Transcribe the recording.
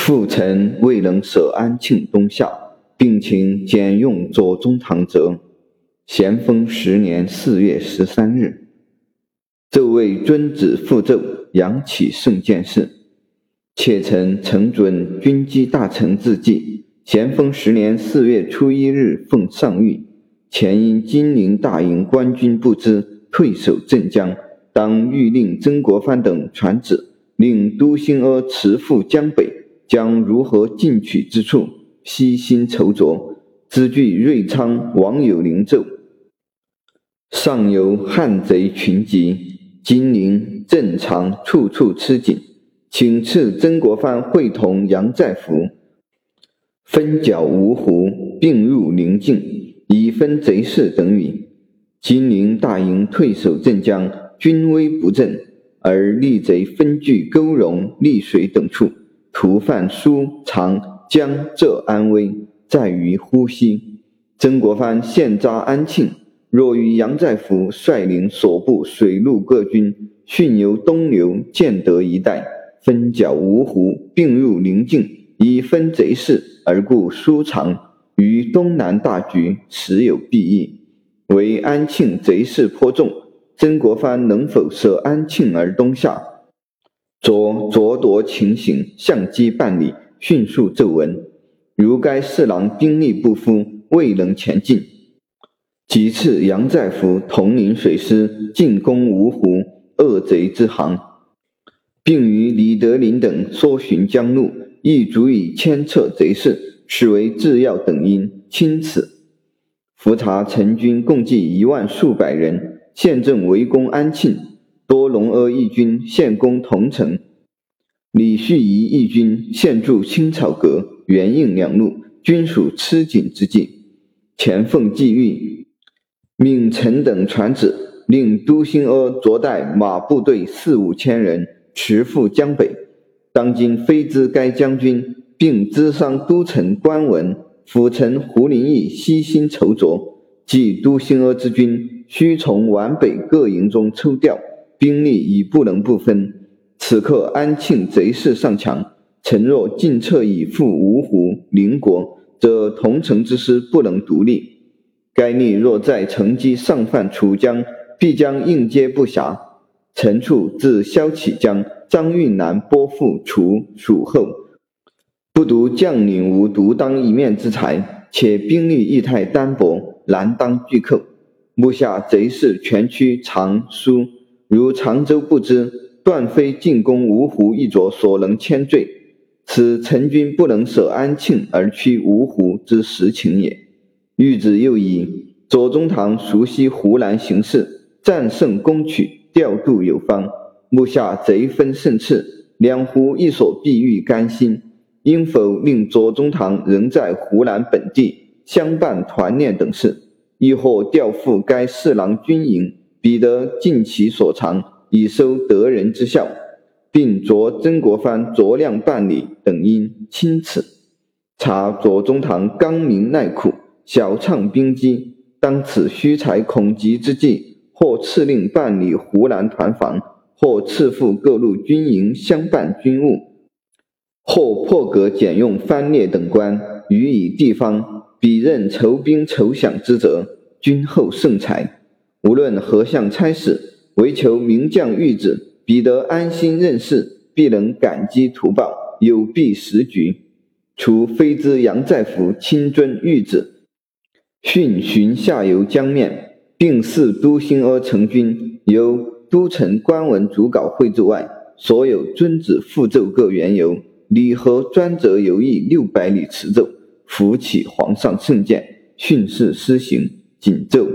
父臣未能舍安庆东下，并请简用左宗棠折。咸丰十年四月十三日，奏为遵旨复奏，扬启圣见事。妾臣承准军机大臣自记。咸丰十年四月初一日奉上谕，前因金陵大营官军不知，退守镇江，当谕令曾国藩等传旨，令都兴阿辞赴江北，将如何进取之处，悉心筹酌。兹据瑞昌王有龄奏。上游汉贼群集，金陵镇长处处吃紧，请赐曾国藩会同杨再福，分剿芜湖，并入宁境，以分贼势等语。金陵大营退守镇江，军威不振，而逆贼分据沟荣、丽水等处，屠犯苏长江浙安危，在于呼吸。曾国藩现扎安庆。若与杨再福率领所部水陆各军迅由东流建德一带，分剿芜湖，并入宁境，以分贼势，而故舒长于东南大局实有裨益。唯安庆贼势颇重，曾国藩能否舍安庆而东下？着着夺情形，相机办理，迅速奏闻。如该四郎兵力不敷，未能前进。即赐杨再福统领水师进攻芜湖，恶贼之行，并与李德林等搜寻江路，亦足以牵策贼势，此为制要等因。钦此。伏查陈军共计一万数百人，现正围攻安庆，多隆阿义军现攻桐城，李旭仪义军现驻青草阁、元应两路，均属吃紧之际。前奉际遇。命臣等传旨，令都兴阿着带马部队四五千人驰赴江北。当今非知该将军，并知商都城官文、辅臣胡林翼悉心筹酌，即都兴阿之军须从皖北各营中抽调，兵力已不能不分。此刻安庆贼势尚强，臣若进撤以赴芜湖、宁国，则同城之师不能独立。该逆若在乘机上犯楚江，必将应接不暇。陈处自萧启江、张运南拨赴楚蜀后，不独将领无独当一面之才，且兵力亦太单薄，难当巨寇。目下贼势全趋长苏，如常州不知，断非进攻芜湖一着所能牵罪。此陈军不能舍安庆而趋芜湖之实情也。谕旨又以左宗棠熟悉湖南形势，战胜攻取，调度有方。目下贼分胜次，两湖一所必欲甘心，应否令左宗棠仍在湖南本地相伴团练等事，亦或调赴该侍郎军营，彼得尽其所长，以收得人之效，并着曾国藩酌量办理等因钦此。察左宗棠刚明耐苦。小畅兵机，当此虚财恐急之际，或赐令办理湖南团防，或赐赴各路军营相伴军务，或破格减用藩列等官，予以地方，彼任筹兵筹饷之责，君厚盛才。无论何项差使，唯求名将谕旨，彼得安心任事，必能感激图报，有弊时局。除非知杨再福亲遵谕旨。训巡下游江面，并视都兴阿成军，由都城官文主稿绘制外，所有遵旨复奏各缘由，礼和专责游弋六百里驰奏，扶起皇上圣鉴，训示施行，谨奏。